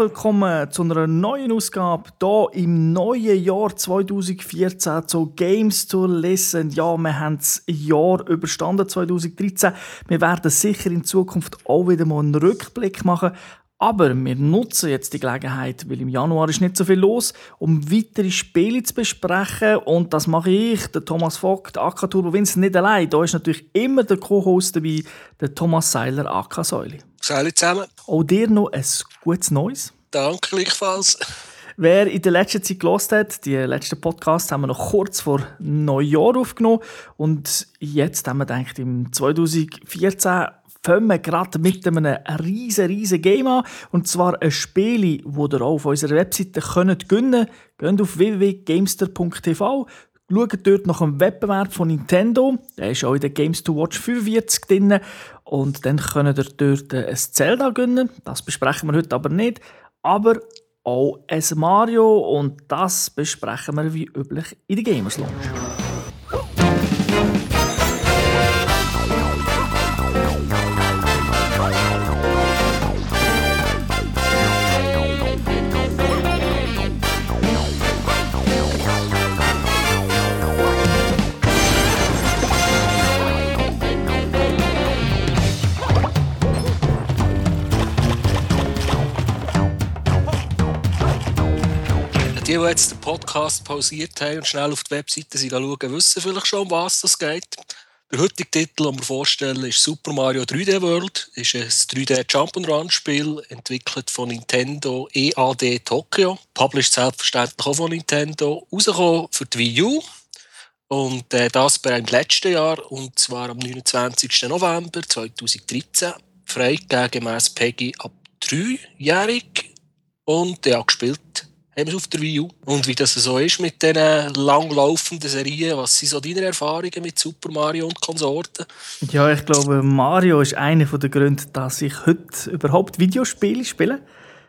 willkommen zu einer neuen Ausgabe hier im neuen Jahr 2014 zu Games to Listen. Ja, wir haben das Jahr überstanden 2013. Wir werden sicher in Zukunft auch wieder mal einen Rückblick machen. Aber wir nutzen jetzt die Gelegenheit, weil im Januar ist nicht so viel los, um weitere Spiele zu besprechen. Und das mache ich, der Thomas Vogt, AK Turbo Vincent, nicht allein. Da ist natürlich immer der Co-Host dabei, der Thomas Seiler, AK Säule. Salut zusammen. Auch dir noch ein gutes Neues. Danke gleichfalls. Wer in der letzten Zeit gelost hat, die letzten Podcasts haben wir noch kurz vor Neujahr aufgenommen. Und jetzt haben wir gedacht, im 2014 fangen wir gerade mit einem riesen, riesen Game an. Und zwar ein Spiel, das ihr auch auf unserer Webseite gewinnen könnt. Geht auf www.gamester.tv, schaut dort nach dem Wettbewerb von Nintendo. Der ist auch in der Games to Watch 45 drin. Und dann könnt ihr dort ein Zelda gewinnen. Das besprechen wir heute aber nicht. Aber auch ein Mario. Und das besprechen wir wie üblich in der Gamers Lounge. Die, die jetzt den Podcast pausiert haben und schnell auf die Webseite sind schauen, wissen vielleicht schon, um was es geht. Der heutige Titel, den wir vorstellen, ist Super Mario 3D World. Das ist ein 3D Jump'n'Run-Spiel, entwickelt von Nintendo EAD Tokyo. Published selbstverständlich auch von Nintendo. Rausgekommen für die Wii U. Und äh, das im letzten Jahr, und zwar am 29. November 2013. Freigegeben gemäss Peggy ab 3-jährig. Und ja, gespielt es auf der U. Und wie das so ist mit diesen langlaufenden Serien, was sind so deine Erfahrungen mit Super Mario und Konsorten? Ja, ich glaube, Mario ist einer der Gründe, dass ich heute überhaupt Videospiele spiele.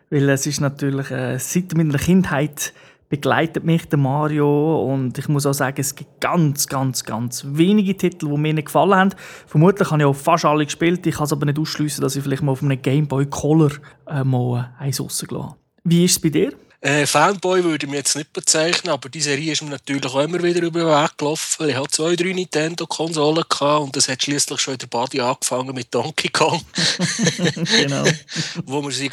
Weil es ist natürlich äh, seit meiner Kindheit begleitet mich der Mario und ich muss auch sagen, es gibt ganz, ganz, ganz wenige Titel, die mir nicht gefallen haben. Vermutlich habe ich auch fast alle gespielt, ich kann es aber nicht ausschließen, dass ich vielleicht mal auf einem Game Boy Color äh, mal eins rausgelassen habe. Wie ist es bei dir? Äh, Fanboy würde ich mich jetzt nicht bezeichnen, aber die Serie ist mir natürlich auch immer wieder über den Weg gelaufen. Ich hatte zwei, drei Nintendo-Konsolen und das hat schließlich schon in der Body angefangen mit Donkey Kong. genau. Wo wir sie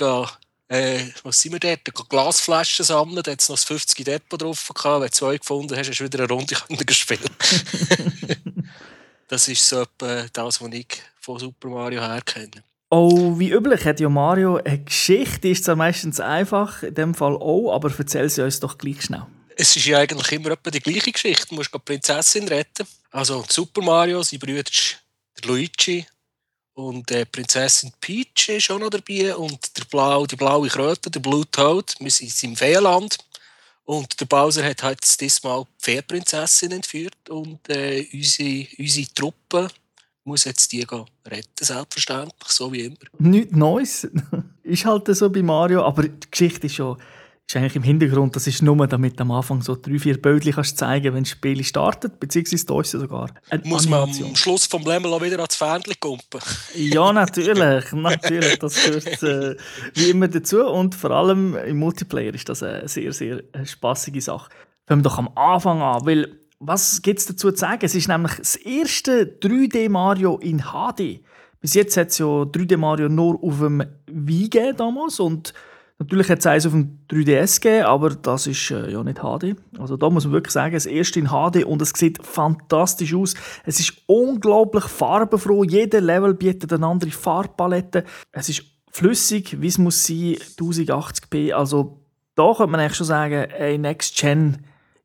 äh, was sind wir dort? Glasflaschen sammeln, da hat es noch das 50 Depot drauf gehabt. Wenn du zwei gefunden hast, hast du wieder eine Runde gespielt. das ist so etwa das, was ich von Super Mario her kenne. Oh, wie üblich hat ja Mario eine Geschichte, ist zwar meistens einfach, in dem Fall auch, aber erzähl sie uns doch gleich schnell. Es ist ja eigentlich immer etwa die gleiche Geschichte. Du musst die Prinzessin retten. Also Super Mario, sein Bruder der Luigi und die Prinzessin Peach ist auch noch dabei und der Blau, die blaue Kröte, der Blue Toad. Wir sind im Feenland. Und der Bowser hat halt diesmal die Feenprinzessin entführt und äh, unsere, unsere Truppe muss jetzt die retten, selbstverständlich, so wie immer. Nichts Neues. ist halt so bei Mario, aber die Geschichte ist schon ist eigentlich im Hintergrund, das ist nur, damit am Anfang so drei, vier Bildchen kannst zeigen wenn das Spiel startet, beziehungsweise da ist sogar eine Muss Animation. man am Schluss vom Level auch wieder ans Fähnchen kumpen? ja, natürlich, natürlich, das gehört äh, wie immer dazu und vor allem im Multiplayer ist das eine sehr, sehr äh, spaßige Sache. Fangen wir doch am Anfang an, weil was gibt es dazu zu sagen? Es ist nämlich das erste 3D Mario in HD. Bis jetzt hat es ja 3D Mario nur auf dem Wii gegeben damals und natürlich hat es eins auf dem 3DS gegeben, aber das ist äh, ja nicht HD. Also da muss man wirklich sagen, das erste in HD und es sieht fantastisch aus. Es ist unglaublich farbenfroh. Jeder Level bietet eine andere Farbpalette. Es ist flüssig, wie es muss sein, 1080p. Also da könnte man eigentlich schon sagen, ey, Next Gen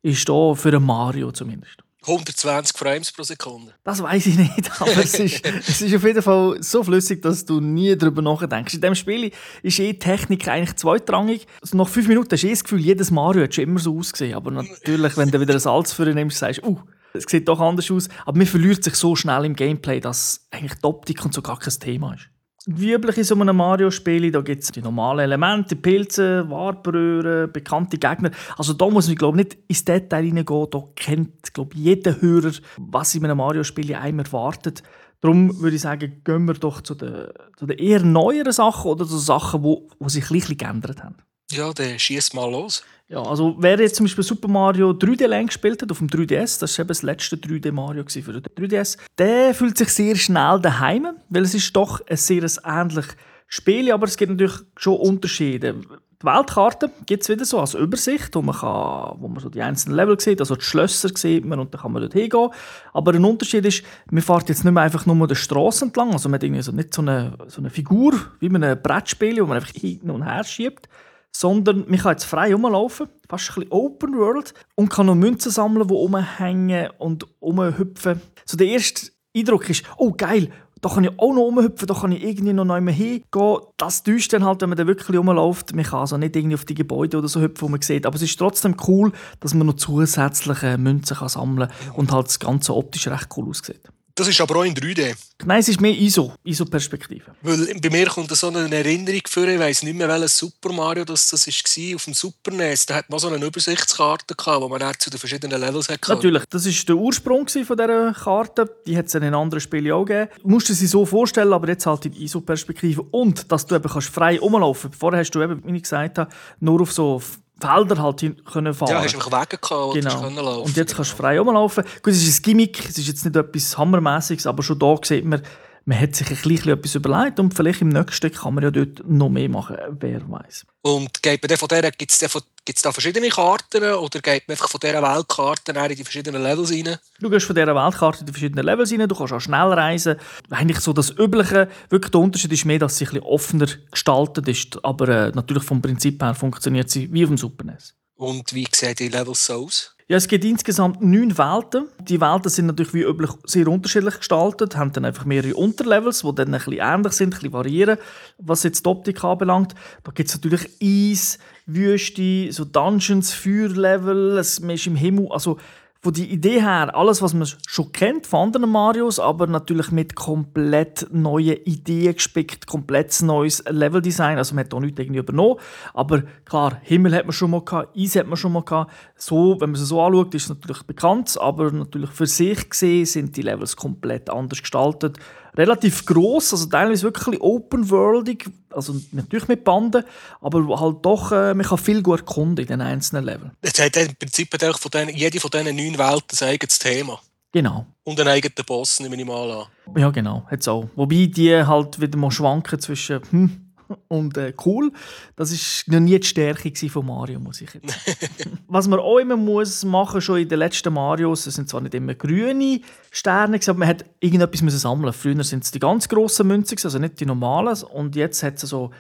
ist da für einen Mario zumindest. 120 Frames pro Sekunde. Das weiß ich nicht, aber es, ist, es ist auf jeden Fall so flüssig, dass du nie darüber nachdenkst. In diesem Spiel ist eh Technik eigentlich zweitrangig. Also nach fünf Minuten hast du eh das Gefühl, jedes Mario hat schon immer so ausgesehen. Aber natürlich, wenn du wieder ein Salz für ihn nimmst, sagst du, uh, es sieht doch anders aus. Aber man verliert sich so schnell im Gameplay, dass eigentlich die Optik und so gar kein Thema ist. Wie üblich in so einem Mario-Spiel, da gibt es die normalen Elemente, Pilze, Warbröhren, bekannte Gegner. Also da muss man, glaube nicht ins Detail reingehen. Da kennt, glaube jeder Hörer, was in einem Mario-Spiel einem erwartet. Darum würde ich sagen, gehen wir doch zu den, zu den eher neueren Sachen oder zu Sachen, die sich ein bisschen geändert haben. Ja, dann schieß mal los. Ja, also wer jetzt zum Beispiel Super Mario 3D Land gespielt hat auf dem 3DS, das war eben das letzte 3D Mario für den 3DS, der fühlt sich sehr schnell daheim, weil es ist doch ein sehr ähnliches Spiel, aber es gibt natürlich schon Unterschiede. Die Weltkarte gibt es wieder so als Übersicht, wo man, kann, wo man so die einzelnen Level sieht, also die Schlösser sieht man und dann kann man dort hingehen. Aber ein Unterschied ist, man fährt jetzt nicht mehr einfach nur die Straße entlang, also man hat irgendwie so nicht so eine, so eine Figur wie in einem Brettspiel, wo man einfach hin und her schiebt, sondern man kann jetzt frei rumlaufen, fast ein bisschen Open World und kann noch Münzen sammeln, die rumhängen und rumhüpfen. So der erste Eindruck ist, oh geil, da kann ich auch noch rumhüpfen, da kann ich irgendwie noch nicht mehr hingehen. Das täuscht dann halt, wenn man da wirklich rumläuft. Man kann also nicht irgendwie auf die Gebäude oder so hüpfen, wo man sieht. Aber es ist trotzdem cool, dass man noch zusätzliche Münzen kann sammeln kann und halt das Ganze optisch recht cool aussieht. Das ist aber auch in 3D. Nein, es ist mehr ISO, ISO-Perspektive. Weil bei mir kommt so eine Erinnerung vor, ich weiss nicht mehr, welches Super Mario das, das war. Auf dem Super NES, da hat man so eine Übersichtskarte gehabt, wo man dann zu den verschiedenen Levels hat. Natürlich, das war der Ursprung von dieser Karte. Die hat es in anderen Spielen auch gegeben. Du musst sie so vorstellen, aber jetzt halt in ISO-Perspektive. Und, dass du eben kannst frei rumlaufen kannst. Vorher hast du eben, wie ich gesagt habe, nur auf so Felder halt können fahren. Ja, hast einfach Wege gehabt, genau. können laufen. Und jetzt kannst du frei rumlaufen. Gut, es ist ein Gimmick, es ist jetzt nicht etwas Hammermäßiges, aber schon da sieht man, man hat sich ein bisschen etwas überlegt und vielleicht im nächsten kann man ja dort noch mehr machen, wer weiß. Und gibt es da verschiedene Karten oder geht man einfach von dieser Weltkarte in die verschiedenen Levels rein? Du gehst von dieser Weltkarte in die verschiedenen Levels rein, du kannst auch schnell reisen. Eigentlich so das Übliche, wirklich der Unterschied ist mehr, dass sie ein bisschen offener gestaltet ist, aber äh, natürlich vom Prinzip her funktioniert sie wie auf dem Super NES. Und wie sehen die Levels so aus? Ja, es gibt insgesamt neun Welten. Die Welten sind natürlich wie üblich sehr unterschiedlich gestaltet, haben dann einfach mehrere Unterlevels, die dann ein bisschen ähnlich sind, ein bisschen variieren, was jetzt die Optik anbelangt. Da gibt es natürlich Eis, Wüste, so Dungeons, Feuerlevel, es ist im Himmel, also von der Idee her, alles, was man schon kennt von anderen Marios, aber natürlich mit komplett neuen Ideen gespickt, komplett neues Leveldesign. Also man hat auch nichts irgendwie übernommen. Aber klar, Himmel hat man schon mal gehabt, Eis hat man schon mal gehabt. So, wenn man es so anschaut, ist es natürlich bekannt, aber natürlich für sich gesehen sind die Levels komplett anders gestaltet relativ groß, also teilweise wirklich open-worldig, also natürlich mit Banden, aber halt doch, äh, man kann viel gut erkunden in den einzelnen Leveln. Jetzt hat im Prinzip von denen, jede von diesen neun Welten ein eigenes Thema. Genau. Und einen eigenen Boss, nehme ich mal an. Ja, genau, hat auch. Wobei die halt wieder mal schwanken zwischen, hm, und äh, cool. Das war noch nie die Stärke von Mario, muss ich jetzt Was man auch immer muss machen schon in den letzten Marios, es sind zwar nicht immer grüne Sterne, aber man hat irgendetwas müssen sammeln. Früher sind es die ganz grossen Münzen, also nicht die normalen. Und jetzt hat es so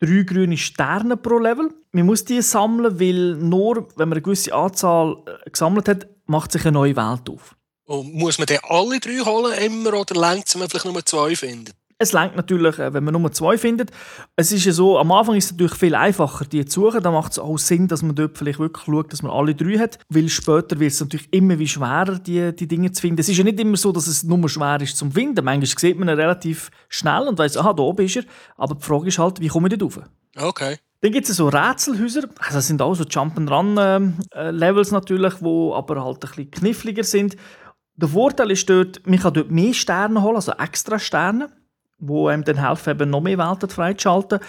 drei grüne Sterne pro Level. Man muss die sammeln, weil nur, wenn man eine gewisse Anzahl äh, gesammelt hat, macht sich eine neue Welt auf. Und muss man dann alle drei holen immer oder längt es, wenn man vielleicht nur zwei findet? Es lenkt natürlich, äh, wenn man nur zwei findet. Es ist ja so, am Anfang ist es natürlich viel einfacher, die zu suchen. Da macht es auch Sinn, dass man dort vielleicht wirklich schaut, dass man alle drei hat. Weil später wird es natürlich immer wie schwerer, die, die Dinge zu finden. Es ist ja nicht immer so, dass es nur schwer ist zum Finden. Manchmal sieht man ihn relativ schnell und weiß, aha, da oben ist er. Aber die Frage ist halt, wie komme ich dort rauf? Okay. Dann gibt es so Rätselhäuser. Also das sind auch so Jump'n'Run-Levels natürlich, die aber halt ein bisschen kniffliger sind. Der Vorteil ist dort, man kann dort mehr Sterne holen, also extra Sterne wo einem dann helfen, eben noch mehr Welten freizuschalten.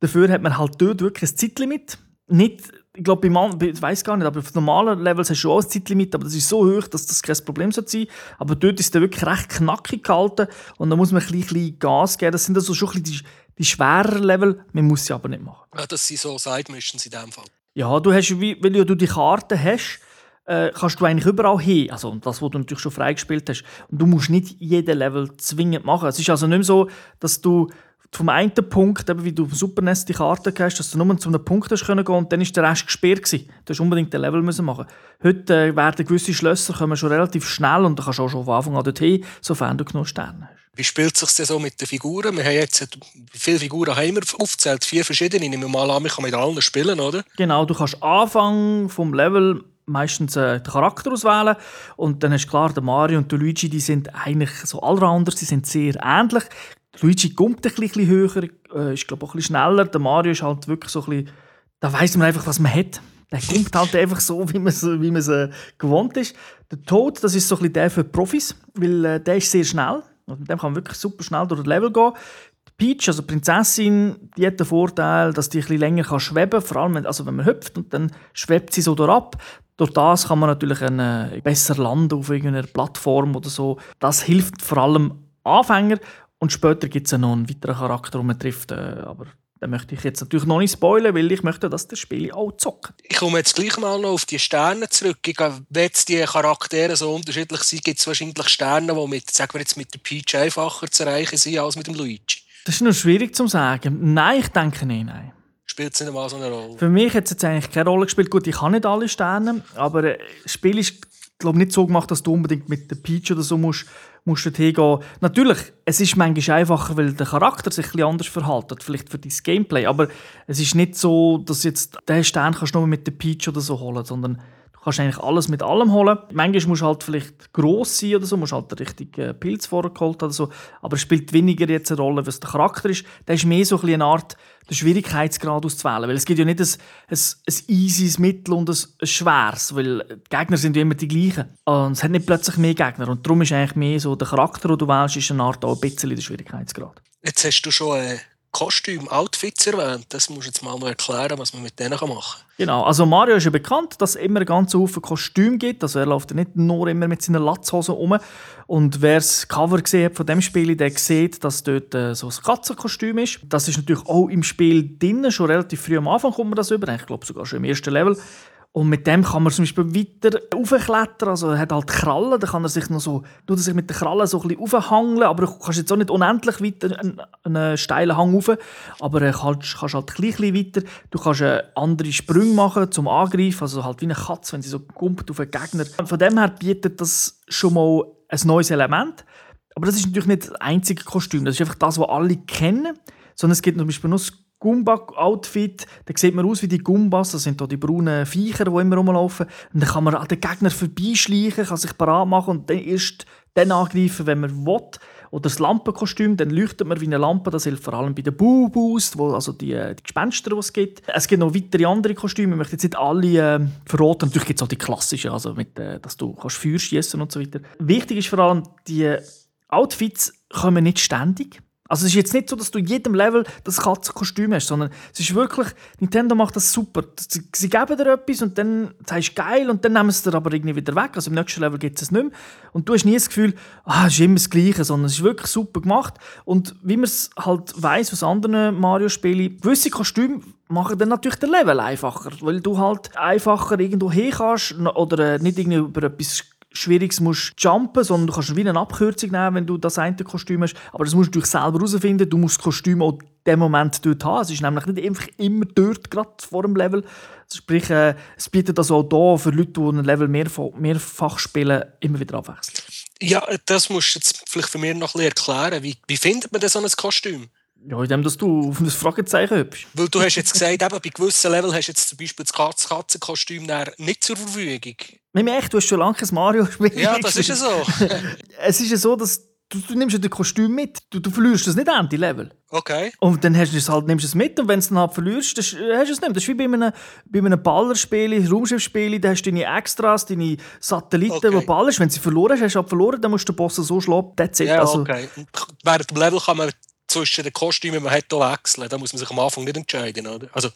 Dafür hat man halt dort wirklich ein Zeitlimit. Nicht, ich glaube, ich weiß gar nicht, aber auf normalen Levels hast du auch ein Zeitlimit, aber das ist so hoch, dass das kein Problem sein sollte. Aber dort ist es wirklich recht knackig gehalten und da muss man ein bisschen Gas geben. Das sind also schon ein bisschen die, die schwereren Level, man muss sie aber nicht machen. Ja, das sind so Side-Missions in dem Fall. Ja, du hast, weil du die Karte hast, äh, kannst du eigentlich überall hin. Also das, was du natürlich schon freigespielt hast. Und du musst nicht jeden Level zwingend machen. Es ist also nicht mehr so, dass du vom einen Punkt, eben wie du auf Super NES die Karte hast, dass du nur zu einem Punkt hast können gehen und dann ist der Rest gesperrt gewesen. Du musst unbedingt den Level müssen machen. Heute äh, werden gewisse Schlösser kommen schon relativ schnell und du kannst auch schon von Anfang an dorthin, sofern du genug Sterne hast. Wie spielt es sich denn so mit den Figuren? Wir haben jetzt viele Figuren haben wir aufgezählt, vier verschiedene. Ich nehme mal an, ich kann mit allen spielen, oder? Genau, du kannst Anfang vom Level meistens äh, den Charakter auswählen und dann ist klar, der Mario und der Luigi, die sind eigentlich so allrounders, sie sind sehr ähnlich. Luigi kommt ein bisschen höher, äh, ist glaube auch ein bisschen schneller. Der Mario ist halt wirklich so ein bisschen, da weiß man einfach, was man hat. Der kommt halt einfach so, wie man es wie äh, gewohnt ist. Der Tod, das ist so ein bisschen der für Profis, weil äh, der ist sehr schnell. Und mit dem kann man wirklich super schnell durch das Level gehen. Peach, also Prinzessin, die hat den Vorteil, dass die ein länger kann schweben kann. Vor allem, wenn, also wenn man hüpft und dann schwebt sie so ab. Durch das kann man natürlich einen, äh, besser landen auf irgendeiner Plattform oder so. Das hilft vor allem Anfänger. Und später gibt es noch einen weiteren Charakter, den man trifft. Äh, aber den möchte ich jetzt natürlich noch nicht spoilern, weil ich möchte, dass das Spiel auch zockt. Ich komme jetzt gleich mal noch auf die Sterne zurück. Ich, wenn die Charaktere so unterschiedlich sind, gibt es wahrscheinlich Sterne, die mit, sagen wir jetzt, mit der Peach einfacher zu erreichen sind als mit dem Luigi. Das ist noch schwierig zu sagen. Nein, ich denke nicht, nein. Spielt es nicht mal so eine Rolle? Für mich hat es jetzt eigentlich keine Rolle gespielt. Gut, ich kann nicht alle Sterne, aber äh, das Spiel ist glaube nicht so gemacht, dass du unbedingt mit der Peach oder so musst, musst hingehen. Natürlich, es ist manchmal einfacher, weil der Charakter sich ein anders verhält, vielleicht für dein Gameplay, aber es ist nicht so, dass jetzt den Stern kannst du nur mit der Peach oder so holen, sondern kannst eigentlich alles mit allem holen. Manchmal musst du halt vielleicht gross sein oder so, musst halt den richtigen Pilz vorgeholt oder so. Aber es spielt weniger jetzt eine Rolle, was der Charakter ist. Der ist mehr so ein eine Art, den Schwierigkeitsgrad auszuwählen. Weil es gibt ja nicht ein, ein, ein easy, Mittel und ein, ein schweres, weil die Gegner sind ja immer die gleichen. Und es hat nicht plötzlich mehr Gegner. Und darum ist eigentlich mehr so, der Charakter, den du wählst, ist eine Art auch ein bisschen der Schwierigkeitsgrad. Jetzt hast du schon äh, Kostüm, Outfits erwähnt. Das musst du jetzt mal noch erklären, was man mit denen machen kann. Genau, also Mario ist ja bekannt, dass es immer ganzen Haufen Kostüm gibt. Also er läuft ja nicht nur immer mit seinen Latzhosen um. Und wer das Cover gesehen hat von dem Spiel, der sieht, dass dort äh, so ein Katzenkostüm ist. Das ist natürlich auch im Spiel drin. Schon relativ früh am Anfang kommt man das über. Ich glaube sogar schon im ersten Level. Und mit dem kann man zum Beispiel weiter aufklettern. Also er hat halt Krallen, da kann er sich noch so, tut er sich mit den Krallen so ein bisschen aufhangeln, aber du kannst jetzt auch nicht unendlich weiter einen, einen steilen Hang rauf, aber du kannst, kannst halt ein bisschen weiter. Du kannst andere Sprünge machen zum Angreifen, also halt wie eine Katze, wenn sie so kommt auf einen Gegner. Von dem her bietet das schon mal ein neues Element. Aber das ist natürlich nicht das einzige Kostüm, das ist einfach das, was alle kennen, sondern es gibt zum Beispiel noch das Gumba-Outfit, da sieht man aus wie die Gumbas, das sind da die braunen Viecher, die immer rumlaufen. Und dann kann man an den Gegner vorbeischleichen, kann sich parat machen und dann erst dann angreifen, wenn man will. Oder das Lampenkostüm, dann leuchtet man wie eine Lampe, das hilft vor allem bei den Boo-Boost, also die, äh, die Gespenster, die es gibt. Es gibt noch weitere andere Kostüme, ich möchte jetzt nicht alle äh, verraten. Natürlich gibt es auch die klassischen, also mit, äh, dass du kannst Feuer schießen und so weiter. Wichtig ist vor allem, die Outfits kommen nicht ständig. Also es ist jetzt nicht so, dass du in jedem Level das Katzenkostüm hast, sondern es ist wirklich, Nintendo macht das super. Sie, sie geben dir etwas und dann sagst du geil und dann nehmen sie dir aber irgendwie wieder weg. Also im nächsten Level gibt es es nicht mehr. Und du hast nie das Gefühl, ah, es ist immer das Gleiche, sondern es ist wirklich super gemacht. Und wie man es halt weiss aus anderen Mario-Spielen, gewisse Kostüme machen dann natürlich den Level einfacher, weil du halt einfacher irgendwo hin kannst oder nicht irgendwie über etwas Schwieriges musst jumpen, sondern du kannst wie eine Abkürzung nehmen, wenn du das eine Kostüm hast. Aber das musst du natürlich selber herausfinden. Du musst das Kostüm auch in dem Moment dort haben. Es ist nämlich nicht einfach immer dort, gerade vor dem Level. Sprich, äh, es bietet also auch da für Leute, die ein Level mehrfach, mehrfach spielen, immer wieder abwechseln. Ja, das musst du jetzt vielleicht für mich noch ein bisschen erklären. Wie, wie findet man denn so ein Kostüm? Ja, indem dass du auf das Fragezeichen hübsch. Weil du hast jetzt gesagt, eben, bei gewissen Level hast du jetzt zum Beispiel das Katzenkostüm nicht zur Verfügung. Nein, echt, du hast schon lange ein Mario-Spiel Ja, das ist ja so. es ist ja so, dass du, du nimmst ja den Kostüm mit. Du, du verlierst das nicht an, die Level. Okay. Und dann hast du es halt, nimmst du es mit und wenn du es dann halt verlierst, dann hast du es nicht. Das ist wie bei einem, bei einem Ballerspiel, Raumschiffspiel, da hast du deine Extras, deine Satelliten, okay. die ballerst. Wenn du sie verloren hast, hast du halt verloren, dann musst du den Boss so schlagen, that's it. Ja, also, okay. Während dem Level kann man zwischen den Kostümen, man hat wechseln. Da muss man sich am Anfang nicht entscheiden, oder? Also,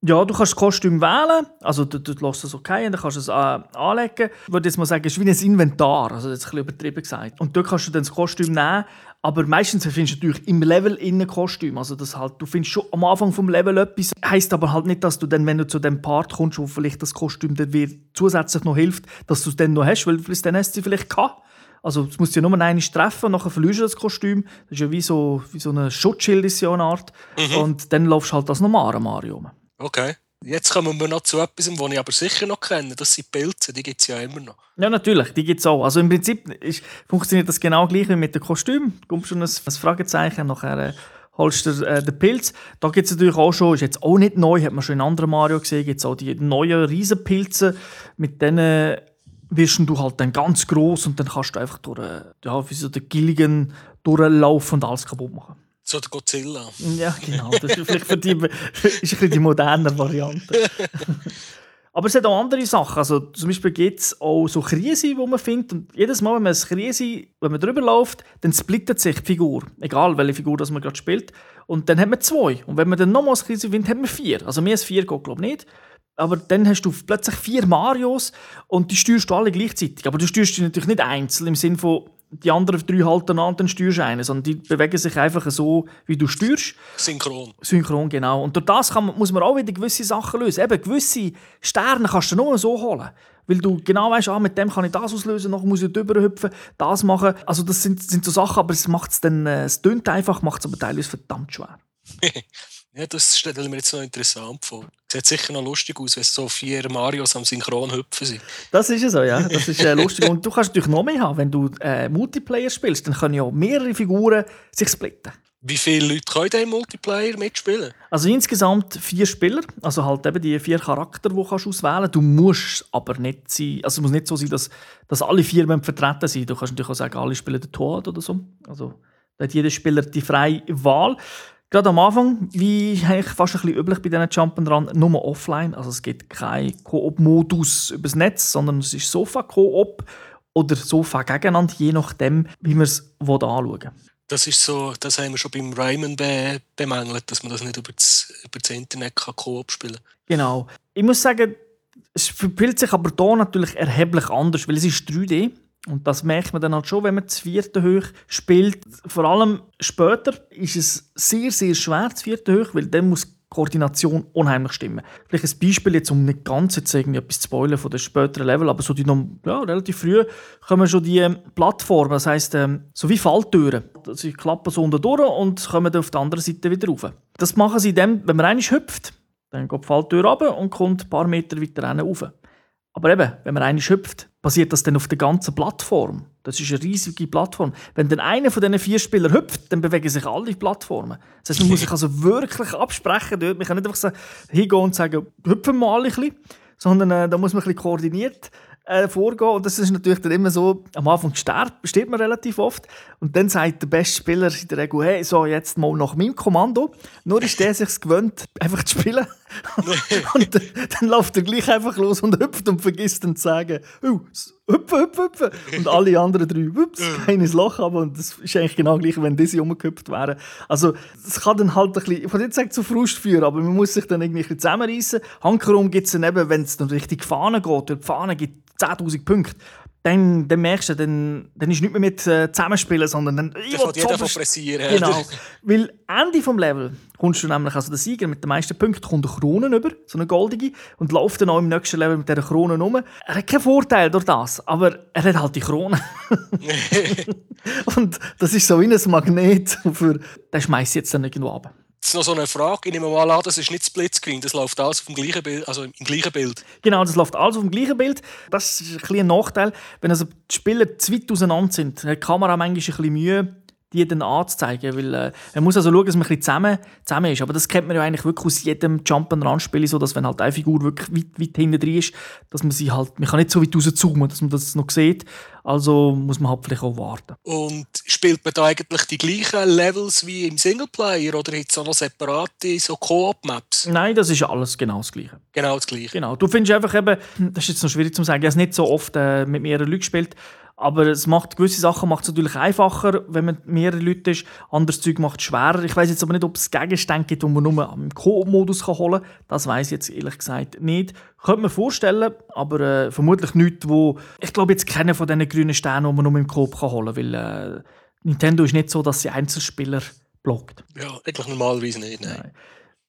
ja, du kannst das Kostüm wählen, also du, du lässt es okay und dann kannst du es äh, anlegen. Ich würde jetzt mal sagen, es ist wie ein Inventar, also das ist ein übertrieben gesagt. Und dort kannst du dann das Kostüm nehmen, aber meistens findest du natürlich im Level in Kostüm, also das halt, du findest schon am Anfang vom Level etwas, heisst aber halt nicht, dass du dann, wenn du zu dem Part kommst, wo vielleicht das Kostüm dir zusätzlich noch hilft, dass du es dann noch hast, weil dann hast du vielleicht gehabt. Also es muss ja nur einmal treffen und nachher verlierst du das Kostüm. Das ist ja wie so, wie so ein Schutzschild ist ja eine Art. Mhm. Und dann laufst du halt das normale Mario Okay. Jetzt kommen wir noch zu etwas, was ich aber sicher noch kenne. Das sind Pilze, die gibt es ja immer noch. Ja, natürlich, die gibt es auch. Also im Prinzip ist, funktioniert das genau gleich wie mit dem Kostüm. Du kommst schon ein, ein Fragezeichen, nachher äh, holst du äh, den Pilz. Da gibt es natürlich auch schon, ist jetzt auch nicht neu, hat man schon in anderen Mario gesehen, gibt es auch die neuen Riesenpilze mit denen wirst du halt dann ganz groß und dann kannst du einfach durch, äh, ja, wie so der Gilligan durchlaufen und alles kaputt machen. So der Godzilla. Ja, genau. Das ist vielleicht für die, ist ein bisschen die moderne Variante. Aber es hat auch andere Sachen. Also, zum Beispiel gibt es auch so Krisen, die man findet. Und jedes Mal, wenn man eine Krise, wenn man drüber läuft, dann splittet sich die Figur. Egal, welche Figur das man gerade spielt. Und dann hat man zwei. Und wenn man dann nochmals Krise findet, hat man vier. Also mehr als vier geht, glaube ich, nicht. Aber dann hast du plötzlich vier Marios und die steuerst du alle gleichzeitig. Aber du steuerst die natürlich nicht einzeln im Sinne von, die anderen drei halten an, dann steuerst du einen, sondern die bewegen sich einfach so, wie du steuerst. Synchron. Synchron, genau. Und durch das man, muss man auch wieder gewisse Sachen lösen. Eben, gewisse Sterne kannst du nur so holen. Weil du genau weißt, ah, mit dem kann ich das auslösen, noch muss ich drüber hüpfen, das machen. Also das sind, sind so Sachen, aber es macht es dann, äh, es tönt einfach, macht es aber teilweise verdammt schwer. ja, das stelle ich mir jetzt noch interessant vor. Sieht sicher noch lustig aus, wenn so vier Marios am Synchron hüpfen sind. Das ist ja so, ja. Das ist äh, lustig. Und du kannst natürlich noch mehr haben, wenn du äh, Multiplayer spielst, dann können ja mehrere Figuren sich splitten. Wie viele Leute können im Multiplayer mitspielen? Also insgesamt vier Spieler, also halt eben die vier Charakter, die du auswählen kannst. Du musst aber nicht sein, also es muss nicht so sein, dass, dass alle vier vertreten sind. Du kannst natürlich auch sagen, alle spielen den Tod oder so. Also da hat jeder Spieler die freie Wahl. Gerade am Anfang, wie eigentlich fast ein bisschen üblich bei diesen Jump'n'Run, nur offline. Also es gibt keinen Koop-Modus übers Netz, sondern es ist Sofa-Koop oder Sofa gegeneinander, je nachdem, wie man es anschauen will. Das ist so, das haben wir schon beim Rayman be bemängelt, dass man das nicht über das, über das Internet kann Koop spielen kann. Genau. Ich muss sagen, es verpilt sich aber hier natürlich erheblich anders, weil es ist 3D und das merkt man dann halt schon, wenn man das vierte hoch spielt. Vor allem später ist es sehr, sehr schwer, das vierte hoch, weil dann muss Koordination unheimlich stimmen. Vielleicht ein Beispiel jetzt, um nicht ganz jetzt irgendwie etwas zu spoilern von den späteren Level, aber so die ja, relativ früh kommen schon die ähm, Plattformen, das heisst, ähm, so wie Falltüren. Sie klappen so unten durch und kommen dann auf der anderen Seite wieder rauf. Das machen sie dann, wenn man einmal hüpft, dann geht die Falltür runter und kommt ein paar Meter weiter rauf. Aber eben, wenn man eine hüpft, passiert das dann auf der ganzen Plattform. Das ist eine riesige Plattform. Wenn dann einer von diesen vier Spielern hüpft, dann bewegen sich alle Plattformen. Das heißt, man muss sich also wirklich absprechen dort. Man kann nicht einfach so hingehen und sagen, hüpfen wir alle ein bisschen, sondern äh, da muss man ein bisschen koordiniert äh, vorgehen. Und das ist natürlich dann immer so, am Anfang stirbt, man relativ oft. Und dann sagt der beste Spieler in der Regel, hey, so jetzt mal nach meinem Kommando. Nur ist der sich gewöhnt, einfach zu spielen. und dann, dann läuft er gleich einfach los und hüpft und vergisst dann zu sagen, oh, hüpfen, hüpfen, hüpfen. Und alle anderen drei, ups, ins Loch aber Und das ist eigentlich genau gleich, wenn diese umgehüpft wären. Also, das kann dann halt ein bisschen, ich will nicht sagen, zu Frust führen, aber man muss sich dann irgendwie ein bisschen zusammenreißen. Hankerum gibt es dann eben, wenn es dann richtig Fahne geht, die Fahne gibt 10.000 Punkte, dann, dann merkst du, dann, dann ist nicht mehr mit äh, Zusammenspielen, sondern dann... Ich will jeder pressieren. Genau. Weil Ende des Levels kommst du nämlich, also der Sieger mit den meisten Punkten, kommt eine Krone über, so eine goldige, und läuft dann auch im nächsten Level mit dieser Krone rum. Er hat keinen Vorteil durch das, aber er hat halt die Krone. und das ist so wie ein Magnet, für, der schmeißt jetzt dann irgendwo ab. Ist noch so eine Frage. Ich nehme mal an, das ist nicht Splitscreen, das läuft alles auf dem gleichen Bild, also im gleichen Bild. Genau, das läuft alles auf dem gleichen Bild. Das ist ein, ein Nachteil. Wenn also die Spieler zu weit auseinander sind, die Kamera manchmal ein bisschen Mühe, die dann anzuzeigen. Weil, äh, man muss also schauen, dass man ein bisschen zusammen, zusammen ist. Aber das kennt man ja eigentlich wirklich aus jedem Jump'n'Run-Spiel, so dass wenn halt eine Figur wirklich weit, weit hinten drin ist, dass man sie halt, man kann nicht so weit rauszoomen, dass man das noch sieht. Also muss man halt vielleicht auch warten. Und spielt man da eigentlich die gleichen Levels wie im Singleplayer oder hat es auch noch separate so Koop-Maps? Nein, das ist alles genau das Gleiche. Genau das Gleiche. Genau. Du findest einfach eben, das ist jetzt noch schwierig zu sagen, ich habe es nicht so oft äh, mit mehreren Leuten gespielt, aber es macht gewisse Sachen macht es natürlich einfacher, wenn man mehrere Leute ist. Anderes Zeug macht es schwerer. Ich weiß jetzt aber nicht, ob es Gegenstände gibt, die man nur im Koop-Modus holen kann. Das weiß ich jetzt ehrlich gesagt nicht. Könnte man vorstellen, aber äh, vermutlich nichts, wo ich glaube jetzt keinen von diesen grünen Sternen, die man nur im Koop holen kann, weil äh, Nintendo ist nicht so, dass sie Einzelspieler blockt. Ja, eigentlich normalerweise nicht. Nein. nein.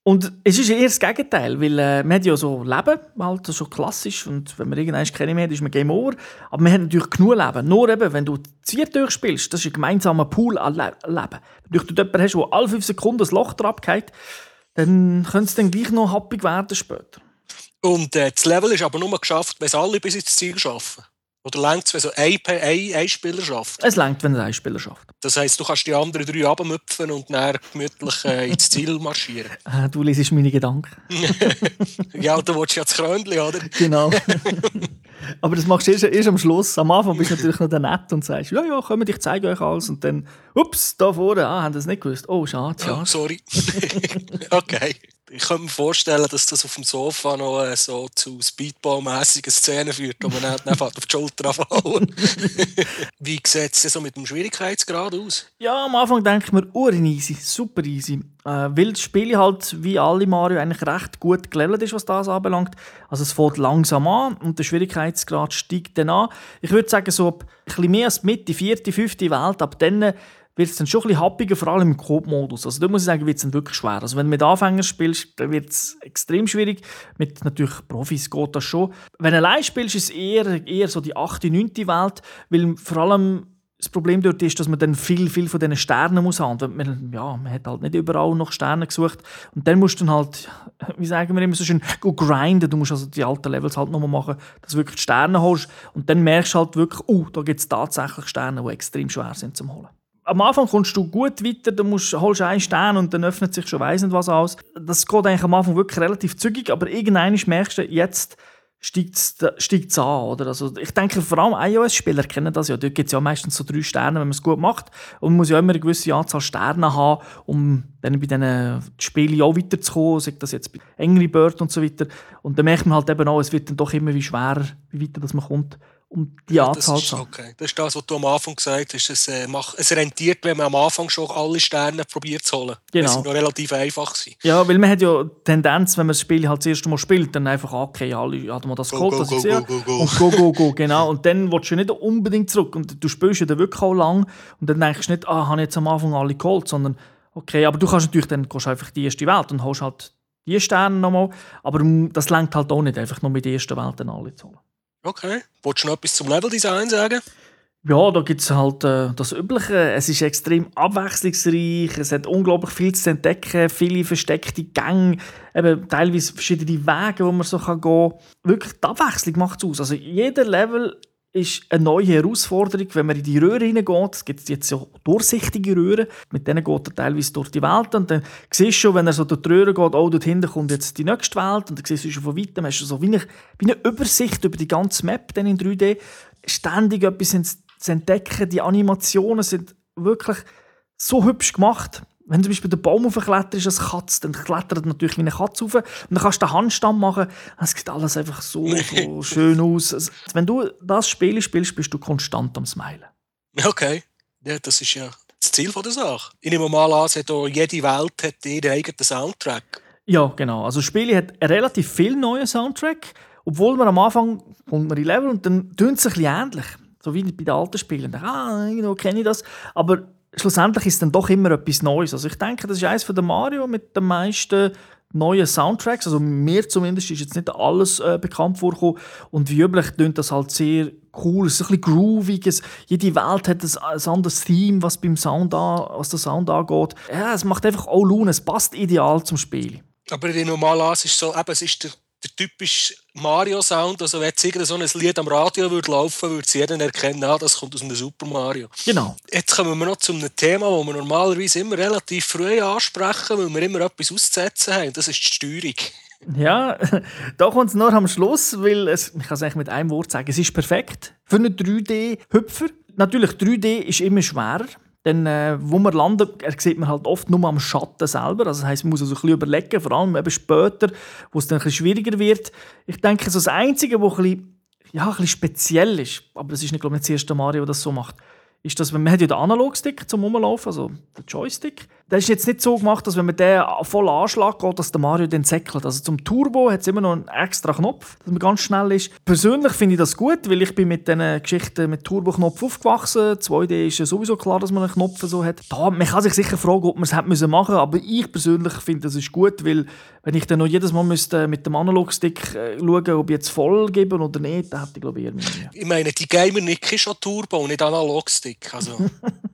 Und es ist eher das Gegenteil, weil äh, haben ja so Leben, halt so klassisch, und wenn man irgendwann keine mehr hat, ist man Game Over. Aber wir haben natürlich genug Leben. Nur eben, wenn du Zier durchspielst, das ist ein gemeinsamer Pool an Le Leben. Wenn du jemanden hast, der alle fünf Sekunden das Loch drauf geht, dann könnte es dann gleich noch happig werden später. Und äh, das Level ist aber nur geschafft, wenn es alle bis ins Ziel schaffen. Oder längt es, wenn so ein, ein, ein Spieler schafft? Es längt, wenn er ein Spieler schafft. Das heisst, du kannst die anderen drei abmüpfen und dann gemütlich äh, ins Ziel marschieren. Äh, du liest meine Gedanken. ja, du willst ja das Krönchen, oder? Genau. Aber das machst du erst, erst am Schluss. Am Anfang bist du natürlich noch nett und sagst, ja, ja, komm, ich zeige euch alles. Und dann, ups, da vorne, ah, haben das nicht gewusst. Oh, schade, schade. Oh, sorry. okay. Ich könnte mir vorstellen, dass das auf dem Sofa noch äh, so zu Speedball-mässigen Szenen führt, wo man nicht einfach auf die Schulter fallen. Wie sieht es so mit dem Schwierigkeitsgrad aus? Ja, am Anfang denke ich mir, urin easy, super easy. Äh, weil das Spiel halt, wie alle Mario, eigentlich recht gut gelevelt ist, was das anbelangt. Also es fängt langsam an und der Schwierigkeitsgrad steigt dann an. Ich würde sagen, so ab ein bisschen mehr als die Mitte, vierte, fünfte Welt, ab dann wird es dann schon ein bisschen happiger, vor allem im Coop-Modus. Also da muss ich sagen, wird es dann wirklich schwer. Also wenn du mit Anfängern spielst, dann wird es extrem schwierig. Mit natürlich Profis geht das schon. Wenn du allein spielst, ist es eher, eher so die 8., 9. Welt, weil vor allem das Problem dort ist, dass man dann viel, viel von diesen Sternen muss haben. Man, ja, man hat halt nicht überall noch Sterne gesucht. Und dann musst du dann halt, wie sagen wir immer so schön, go grinden. Du musst also die alten Levels halt nochmal machen, dass du wirklich die Sterne holst. Und dann merkst du halt wirklich, oh, da gibt es tatsächlich Sterne, die extrem schwer sind zum Holen am Anfang kommst du gut weiter, du musst, holst einen Stern und dann öffnet sich schon weiss nicht was aus. Das geht eigentlich am Anfang wirklich relativ zügig, aber irgendwann merkst du, jetzt steigt es an. Oder? Also ich denke, vor allem iOS-Spieler kennen das ja. Dort gibt es ja meistens so drei Sterne, wenn man es gut macht. Und man muss ja immer eine gewisse Anzahl Sterne haben, um dann bei diesen Spielen auch weiterzukommen, sei das jetzt bei Angry Bird und so weiter. Und dann merkt man halt eben auch, es wird dann doch immer wie schwerer, wie weiter das man kommt um die ja, Anzahl zu haben. Okay. Das ist das, was du am Anfang gesagt hast. Es, äh, macht, es rentiert, wenn man am Anfang schon alle Sterne probiert zu holen. Genau. Weil sie noch relativ einfach sind. Ja, weil man hat ja die Tendenz, wenn man das Spiel halt das erste Mal spielt, dann einfach, okay, alle haben das geholt, go, go, go, go, go, Und go, go, go, genau. Und dann willst du nicht unbedingt zurück. Und du spielst ja dann wirklich auch lang. Und dann denkst du nicht, ah, habe ich jetzt am Anfang alle geholt, sondern, okay, aber du kannst natürlich dann gehst einfach die erste Welt und holst halt die Sterne nochmal. Aber das lenkt halt auch nicht, einfach nur mit der ersten Welt dann alle zu holen. Okay. Wolltest du noch etwas zum Leveldesign sagen? Ja, da gibt es halt äh, das Übliche. Es ist extrem abwechslungsreich, es hat unglaublich viel zu entdecken, viele versteckte Gänge, eben teilweise verschiedene Wege, wo man so gehen kann. Wirklich, die Abwechslung macht es aus. Also jeder Level ist eine neue Herausforderung, wenn man in die Röhre hineingeht. Es gibt jetzt so durchsichtige Röhren, mit denen geht er teilweise durch die Welt. Und dann siehst du schon, wenn er so durch die Röhre geht, oh, dort hinten kommt jetzt die nächste Welt. Und dann siehst du schon von weitem, hast du so wie eine, wie eine Übersicht über die ganze Map dann in 3D, ständig etwas zu entdecken. Die Animationen sind wirklich so hübsch gemacht wenn du zum Beispiel den Baum aufkletterst als Katze, dann klettert natürlich wie eine Katze auf. Und dann kannst du den Handstand machen. Es sieht alles einfach so, so schön aus. Also, wenn du das Spiel spielst, bist du konstant am Smilen. Okay. Ja, das ist ja das Ziel der Sache. Ich nehme mal an, jede Welt hat ihren eigenen Soundtrack. Ja, genau. Also das Spiel hat relativ viel neuen Soundtrack. Obwohl man am Anfang kommt man in Level und dann tönt es ein bisschen ähnlich. So wie bei den alten Spielen. Ah, irgendwo kenne ich das. Aber schlussendlich ist es dann doch immer etwas Neues. Also ich denke, das ist eines von der Mario mit den meisten neuen Soundtracks. Also mir zumindest ist jetzt nicht alles äh, bekannt vorgekommen. Und wie üblich klingt das halt sehr cool. Es ist ein bisschen groovig. Es, jede Welt hat ein, ein anderes Theme, was beim Sound an, was der Sound angeht. Ja, es macht einfach auch Laune. Es passt ideal zum Spiel. Aber in normal ist es so, eben, es ist der der typische Mario-Sound. Also, wenn jetzt so ein Lied am Radio würde laufen würde, würde jeder erkennen, ah, das kommt aus einem Super Mario. Genau. Jetzt kommen wir noch zu einem Thema, das wir normalerweise immer relativ früh ansprechen, weil wir immer etwas auszusetzen haben. Das ist die Steuerung. Ja, da kommt es nur am Schluss, weil es, ich kann es eigentlich mit einem Wort sagen, es ist perfekt für einen 3D-Hüpfer. Natürlich, 3D ist immer schwerer. Dann, äh, wo man landet, sieht man halt oft nur am Schatten selber. Also das heisst, man muss also ein bisschen überlegen, vor allem eben später, wo es dann ein bisschen schwieriger wird. Ich denke, so das Einzige, was ein ja, ein bisschen speziell ist, aber das ist nicht, glaube ich, das erste Mario, das so macht, ist, dass man, man hat ja den Analogstick zum Umlaufen, also den Joystick. Der ist jetzt nicht so gemacht, dass wenn man den voll Anschlag geht, dass der Mario den säckelt. Also zum Turbo hat es immer noch einen extra Knopf, dass man ganz schnell ist. Persönlich finde ich das gut, weil ich bin mit diesen Geschichten mit Turbo-Knopf aufgewachsen. 2D ist ja sowieso klar, dass man einen Knopf so hat. Da, man kann sich sicher fragen, ob man es hätte machen müssen, aber ich persönlich finde, das ist gut, weil wenn ich dann noch jedes Mal müsste mit dem Analogstick äh, schauen ob ich jetzt voll gebe oder nicht, dann hätte ich glaube ich eher mehr. Ich meine, die Gamer nicht schon Turbo, nicht Analogstick. Also.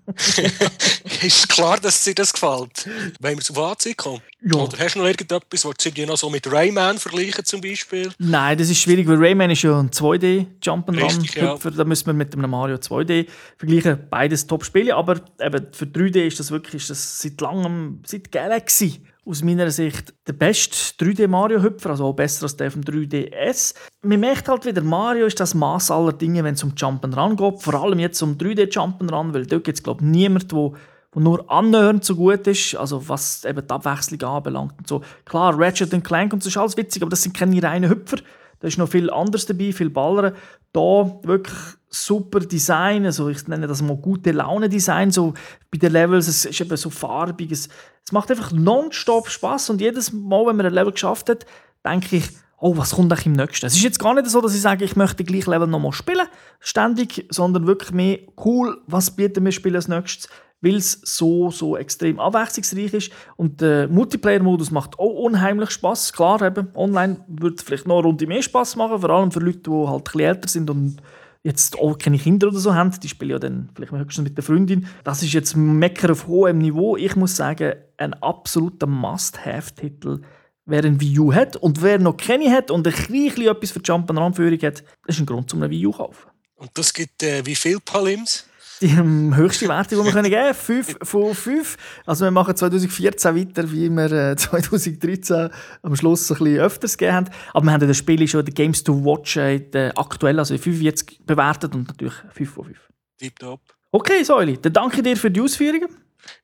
ist klar, dass sie das gefällt. Wenn wir zum Fazit kommen. Ja. Oder hast du noch irgendetwas, was du noch so mit Rayman vergleichen zum Beispiel? Nein, das ist schwierig, weil Rayman ist ja ein 2D Jump'n'Run-Hüpfer. Ja. Da müssen wir mit einem Mario 2D vergleichen. Beides Top-Spiele, aber eben für 3D ist das wirklich ist das seit langem, seit Galaxy aus meiner Sicht der beste 3D-Mario-Hüpfer, also auch besser als der vom 3DS. Man merkt halt wieder, Mario ist das Maß aller Dinge, wenn es um Jump'n'Run geht. Vor allem jetzt um 3D-Jump'n'Run, weil dort gibt es, glaube ich, niemanden, der der nur annähernd so gut ist, also was eben die Abwechslung anbelangt und so. Klar, Ratchet Clank und so ist alles witzig, aber das sind keine reinen Hüpfer. Da ist noch viel anderes dabei, viel Ballern. Da wirklich super Design, also ich nenne das mal gute Laune Design, so bei den Levels, es ist eben so farbig, es, es macht einfach nonstop Spaß und jedes Mal, wenn man ein Level geschafft hat, denke ich, oh, was kommt eigentlich im nächsten? Es ist jetzt gar nicht so, dass ich sage, ich möchte gleich Level nochmal spielen, ständig, sondern wirklich mehr cool, was bieten wir spielen als nächstes, weil es so, so extrem abwechslungsreich ist. Und der Multiplayer-Modus macht auch unheimlich Spaß. Klar, eben, online würde vielleicht noch eine Runde mehr Spaß machen, vor allem für Leute, die halt ein bisschen älter sind und jetzt auch keine Kinder oder so haben. Die spielen ja dann vielleicht höchstens mit der Freundin. Das ist jetzt Mecker auf hohem Niveau. Ich muss sagen, ein absoluter Must-Have-Titel wer ein Wii U hat und wer noch keine hat und ein bisschen etwas für Jump'n'Run-Führung hat, ist ein Grund, um eine Wii U zu kaufen. Und das gibt äh, wie viele Palims? Die höchste Wertung, die wir geben können. 5 von 5. Also wir machen 2014 weiter, wie wir 2013 äh, am Schluss ein bisschen öfters gegeben haben. Aber wir haben das Spiel schon, die Games to Watch, äh, aktuell, also 45 bewertet und natürlich 5 von 5. Tipptopp. Okay, Säuli, dann danke dir für die Ausführungen.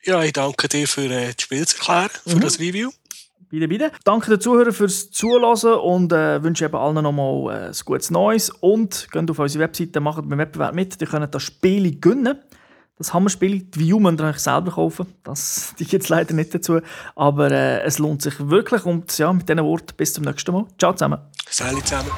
Ja, ich danke dir für äh, das Spiel zu erklären, für mhm. das Review. Bitte, bitte. Danke den Zuhörern fürs Zuhören und äh, wünsche eben allen nochmal äh, ein gutes Neues. Und geht auf unsere Webseite, macht beim Wettbewerb mit. Ihr könnt das Spiel gönnen. Das Hammerspiel, die Wii U müsst ihr euch selber kaufen. Das, die es leider nicht dazu. Aber äh, es lohnt sich wirklich. Und ja, mit diesen Worten bis zum nächsten Mal. Ciao zusammen. Salut zusammen.